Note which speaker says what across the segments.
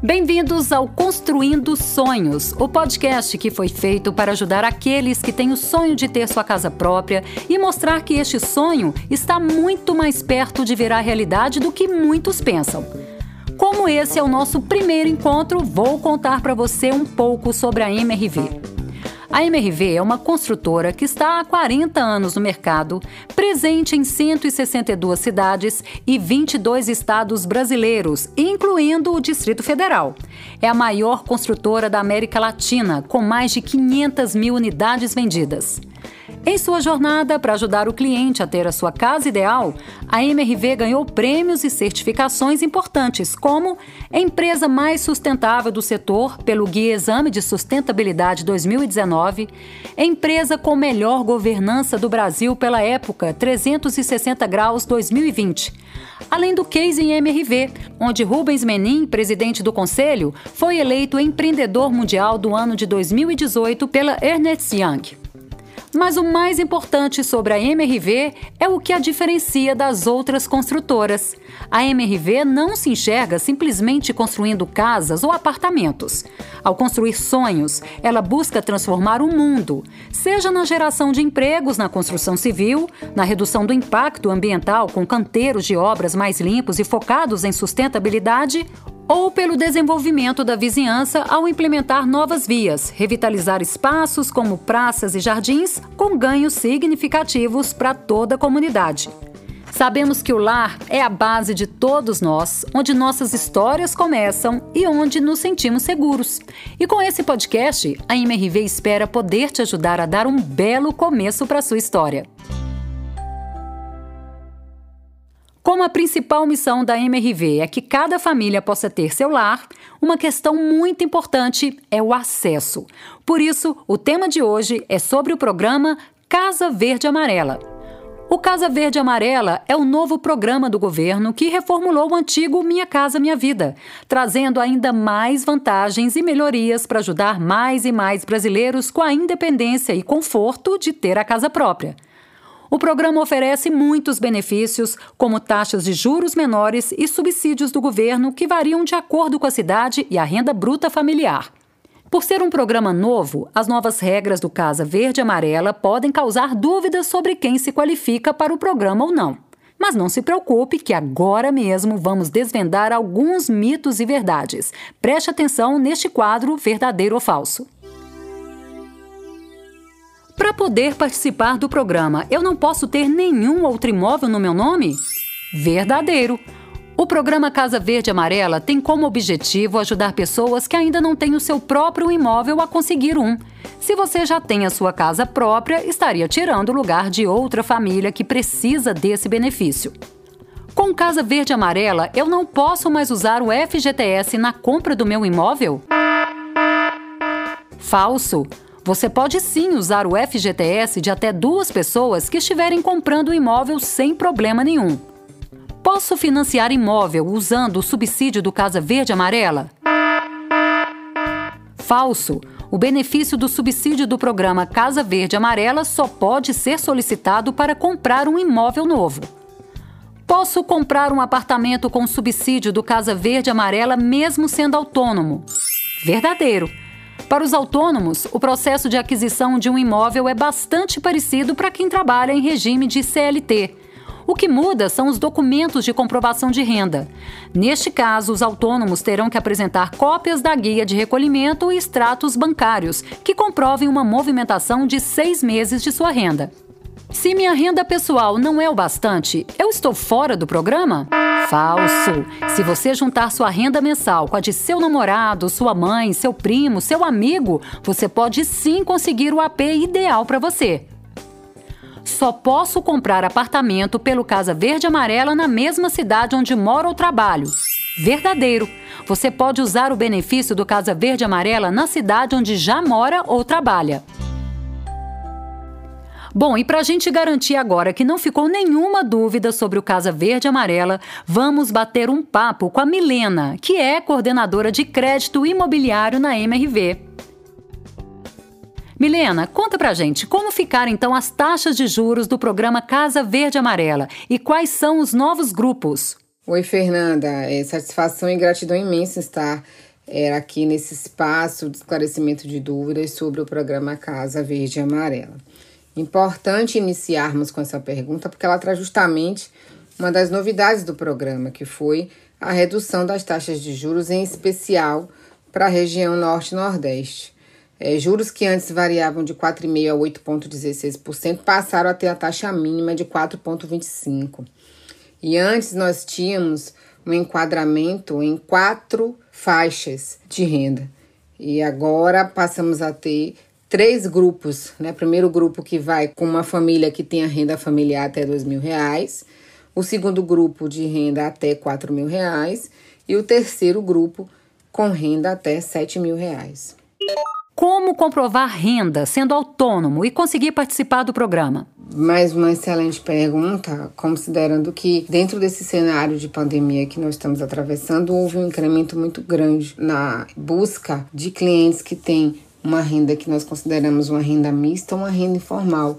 Speaker 1: Bem-vindos ao Construindo Sonhos, o podcast que foi feito para ajudar aqueles que têm o sonho de ter sua casa própria e mostrar que este sonho está muito mais perto de virar realidade do que muitos pensam. Como esse é o nosso primeiro encontro, vou contar para você um pouco sobre a MRV. A MRV é uma construtora que está há 40 anos no mercado, presente em 162 cidades e 22 estados brasileiros, incluindo o Distrito Federal. É a maior construtora da América Latina, com mais de 500 mil unidades vendidas. Em sua jornada para ajudar o cliente a ter a sua casa ideal, a MRV ganhou prêmios e certificações importantes, como Empresa Mais Sustentável do Setor pelo Guia Exame de Sustentabilidade 2019, Empresa com Melhor Governança do Brasil pela época 360 Graus 2020. Além do case em MRV, onde Rubens Menin, presidente do conselho, foi eleito empreendedor mundial do ano de 2018 pela Ernst Young. Mas o mais importante sobre a MRV é o que a diferencia das outras construtoras. A MRV não se enxerga simplesmente construindo casas ou apartamentos. Ao construir sonhos, ela busca transformar o mundo, seja na geração de empregos na construção civil, na redução do impacto ambiental com canteiros de obras mais limpos e focados em sustentabilidade, ou pelo desenvolvimento da vizinhança ao implementar novas vias, revitalizar espaços como praças e jardins, com ganhos significativos para toda a comunidade. Sabemos que o lar é a base de todos nós, onde nossas histórias começam e onde nos sentimos seguros. E com esse podcast, a MRV espera poder te ajudar a dar um belo começo para sua história. Como a principal missão da MRV é que cada família possa ter seu lar, uma questão muito importante é o acesso. Por isso, o tema de hoje é sobre o programa Casa Verde Amarela. O Casa Verde Amarela é o novo programa do governo que reformulou o antigo Minha Casa Minha Vida, trazendo ainda mais vantagens e melhorias para ajudar mais e mais brasileiros com a independência e conforto de ter a casa própria. O programa oferece muitos benefícios, como taxas de juros menores e subsídios do governo que variam de acordo com a cidade e a renda bruta familiar. Por ser um programa novo, as novas regras do Casa Verde Amarela podem causar dúvidas sobre quem se qualifica para o programa ou não. Mas não se preocupe, que agora mesmo vamos desvendar alguns mitos e verdades. Preste atenção neste quadro Verdadeiro ou Falso. Para poder participar do programa, eu não posso ter nenhum outro imóvel no meu nome? Verdadeiro. O programa Casa Verde Amarela tem como objetivo ajudar pessoas que ainda não têm o seu próprio imóvel a conseguir um. Se você já tem a sua casa própria, estaria tirando o lugar de outra família que precisa desse benefício. Com Casa Verde Amarela, eu não posso mais usar o FGTS na compra do meu imóvel? Falso. Você pode sim usar o FGTS de até duas pessoas que estiverem comprando o imóvel sem problema nenhum. Posso financiar imóvel usando o subsídio do Casa Verde Amarela? Falso. O benefício do subsídio do programa Casa Verde Amarela só pode ser solicitado para comprar um imóvel novo. Posso comprar um apartamento com subsídio do Casa Verde Amarela mesmo sendo autônomo? Verdadeiro. Para os autônomos, o processo de aquisição de um imóvel é bastante parecido para quem trabalha em regime de CLT. O que muda são os documentos de comprovação de renda. Neste caso, os autônomos terão que apresentar cópias da guia de recolhimento e extratos bancários, que comprovem uma movimentação de seis meses de sua renda. Se minha renda pessoal não é o bastante, eu estou fora do programa? Falso! Se você juntar sua renda mensal com a de seu namorado, sua mãe, seu primo, seu amigo, você pode sim conseguir o AP ideal para você. Só posso comprar apartamento pelo Casa Verde Amarela na mesma cidade onde moro ou trabalho. Verdadeiro! Você pode usar o benefício do Casa Verde Amarela na cidade onde já mora ou trabalha. Bom, e para a gente garantir agora que não ficou nenhuma dúvida sobre o Casa Verde Amarela, vamos bater um papo com a Milena, que é coordenadora de crédito imobiliário na MRV. Milena, conta pra gente como ficaram então as taxas de juros do programa Casa Verde Amarela e quais são os novos grupos.
Speaker 2: Oi, Fernanda. É satisfação e gratidão imensa estar é, aqui nesse espaço de esclarecimento de dúvidas sobre o programa Casa Verde Amarela. Importante iniciarmos com essa pergunta porque ela traz justamente uma das novidades do programa, que foi a redução das taxas de juros, em especial para a região Norte e Nordeste. É, juros que antes variavam de 4,5% a 8,16% passaram a ter a taxa mínima de 4,25%. E antes nós tínhamos um enquadramento em quatro faixas de renda. E agora passamos a ter três grupos, né? Primeiro grupo que vai com uma família que tem a renda familiar até dois mil reais, o segundo grupo de renda até quatro mil reais e o terceiro grupo com renda até sete mil reais.
Speaker 1: Como comprovar renda sendo autônomo e conseguir participar do programa?
Speaker 2: Mais uma excelente pergunta, considerando que dentro desse cenário de pandemia que nós estamos atravessando, houve um incremento muito grande na busca de clientes que têm uma renda que nós consideramos uma renda mista, uma renda informal,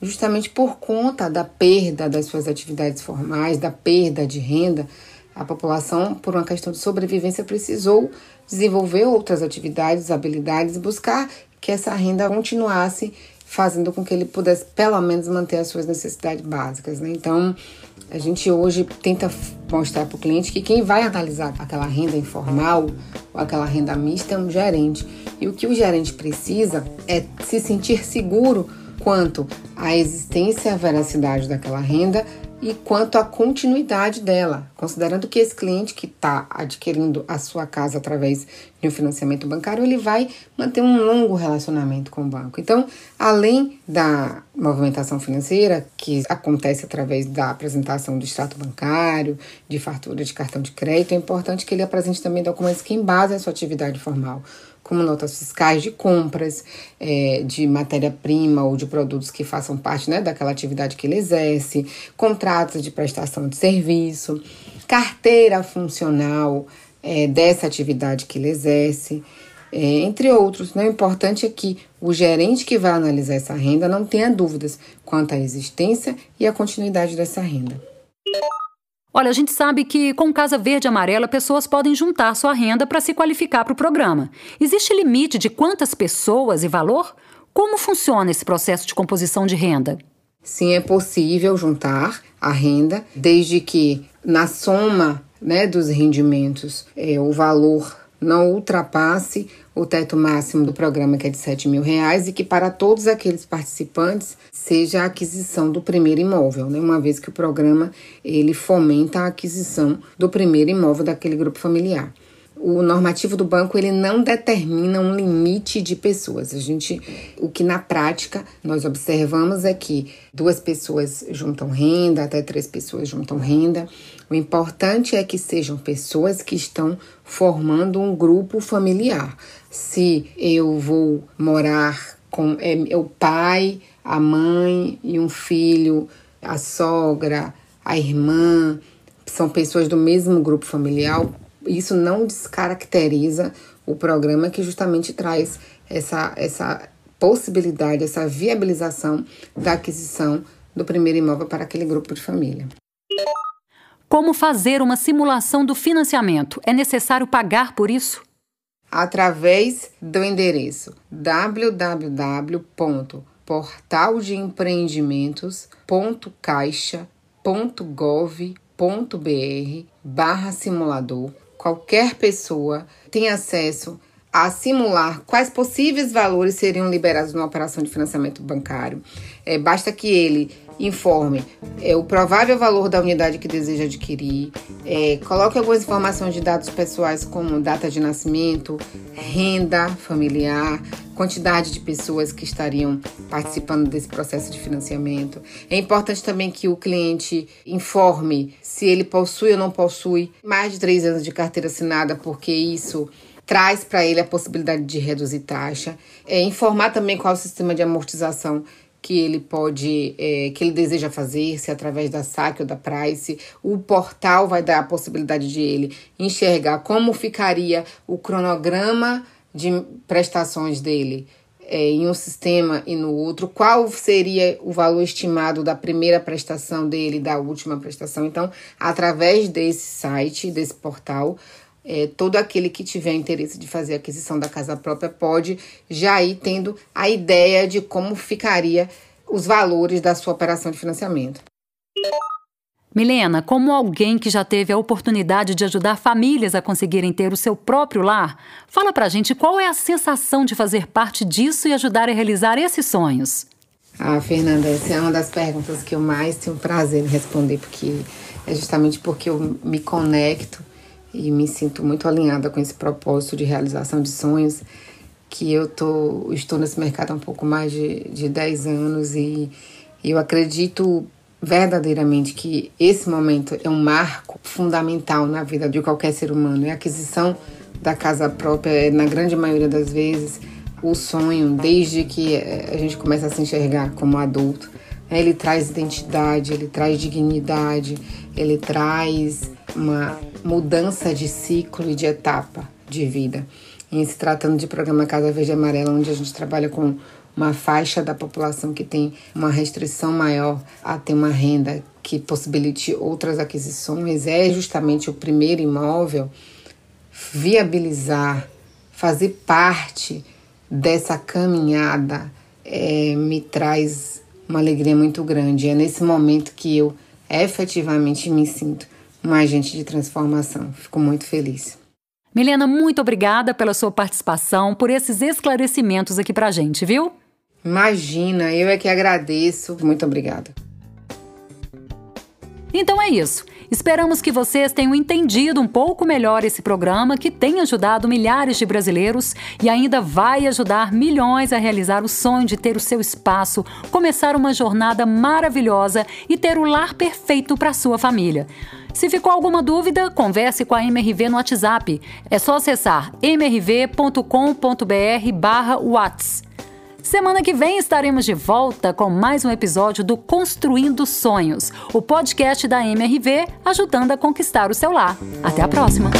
Speaker 2: justamente por conta da perda das suas atividades formais, da perda de renda, a população, por uma questão de sobrevivência, precisou desenvolver outras atividades, habilidades, buscar que essa renda continuasse fazendo com que ele pudesse pelo menos manter as suas necessidades básicas. Né? Então, a gente hoje tenta mostrar para o cliente que quem vai analisar aquela renda informal ou aquela renda mista é um gerente. E o que o gerente precisa é se sentir seguro quanto à existência e à veracidade daquela renda e quanto à continuidade dela, considerando que esse cliente que está adquirindo a sua casa através de um financiamento bancário, ele vai manter um longo relacionamento com o banco. Então, além da movimentação financeira, que acontece através da apresentação do extrato bancário, de fartura de cartão de crédito, é importante que ele apresente também documentos que embasem a sua atividade formal como notas fiscais de compras é, de matéria-prima ou de produtos que façam parte né, daquela atividade que ele exerce, contratos de prestação de serviço, carteira funcional é, dessa atividade que ele exerce. É, entre outros, né? o importante é que o gerente que vai analisar essa renda não tenha dúvidas quanto à existência e à continuidade dessa renda.
Speaker 1: Olha, a gente sabe que com Casa Verde Amarela pessoas podem juntar sua renda para se qualificar para o programa. Existe limite de quantas pessoas e valor? Como funciona esse processo de composição de renda?
Speaker 2: Sim, é possível juntar a renda, desde que na soma né, dos rendimentos é, o valor não ultrapasse o teto máximo do programa, que é de 7 mil reais, e que para todos aqueles participantes seja a aquisição do primeiro imóvel, né? uma vez que o programa ele fomenta a aquisição do primeiro imóvel daquele grupo familiar o normativo do banco ele não determina um limite de pessoas. A gente, o que na prática nós observamos é que duas pessoas juntam renda, até três pessoas juntam renda. O importante é que sejam pessoas que estão formando um grupo familiar. Se eu vou morar com é, o pai, a mãe e um filho, a sogra, a irmã, são pessoas do mesmo grupo familiar, isso não descaracteriza o programa que justamente traz essa, essa possibilidade, essa viabilização da aquisição do primeiro imóvel para aquele grupo de família.
Speaker 1: Como fazer uma simulação do financiamento? É necessário pagar por isso?
Speaker 2: Através do endereço www.portaldeempreendimentos.caixa.gov.br barra simulador qualquer pessoa tem acesso a simular quais possíveis valores seriam liberados numa operação de financiamento bancário. É, basta que ele informe é, o provável valor da unidade que deseja adquirir, é, coloque algumas informações de dados pessoais como data de nascimento, renda familiar, quantidade de pessoas que estariam participando desse processo de financiamento. É importante também que o cliente informe se ele possui ou não possui mais de três anos de carteira assinada, porque isso traz para ele a possibilidade de reduzir taxa. É, informar também qual é o sistema de amortização que ele pode, é, que ele deseja fazer, se através da SAC ou da Price. O portal vai dar a possibilidade de ele enxergar como ficaria o cronograma de prestações dele é, em um sistema e no outro, qual seria o valor estimado da primeira prestação dele, da última prestação. Então, através desse site, desse portal, é, todo aquele que tiver interesse de fazer aquisição da casa própria pode já ir tendo a ideia de como ficaria os valores da sua operação de financiamento.
Speaker 1: Milena, como alguém que já teve a oportunidade de ajudar famílias a conseguirem ter o seu próprio lar, fala pra gente qual é a sensação de fazer parte disso e ajudar a realizar esses sonhos.
Speaker 2: Ah, Fernanda, essa é uma das perguntas que eu mais tenho prazer em responder, porque é justamente porque eu me conecto e me sinto muito alinhada com esse propósito de realização de sonhos, que eu tô, estou nesse mercado há um pouco mais de, de 10 anos e eu acredito verdadeiramente que esse momento é um marco fundamental na vida de qualquer ser humano. E a aquisição da casa própria é, na grande maioria das vezes, o sonho, desde que eh, a gente começa a se enxergar como adulto. Ele traz identidade, ele traz dignidade, ele traz uma mudança de ciclo e de etapa de vida. Em se tratando de programa Casa Verde e Amarela, onde a gente trabalha com uma faixa da população que tem uma restrição maior a ter uma renda que possibilite outras aquisições, é justamente o primeiro imóvel, viabilizar, fazer parte dessa caminhada é, me traz uma alegria muito grande. É nesse momento que eu efetivamente me sinto um agente de transformação. Fico muito feliz.
Speaker 1: Milena, muito obrigada pela sua participação, por esses esclarecimentos aqui pra gente, viu?
Speaker 2: Imagina, eu é que agradeço. Muito obrigada.
Speaker 1: Então é isso. Esperamos que vocês tenham entendido um pouco melhor esse programa que tem ajudado milhares de brasileiros e ainda vai ajudar milhões a realizar o sonho de ter o seu espaço, começar uma jornada maravilhosa e ter o lar perfeito para sua família. Se ficou alguma dúvida, converse com a MRV no WhatsApp. É só acessar mrv.com.br/whats. Semana que vem estaremos de volta com mais um episódio do Construindo Sonhos, o podcast da MRV ajudando a conquistar o seu lar. Até a próxima!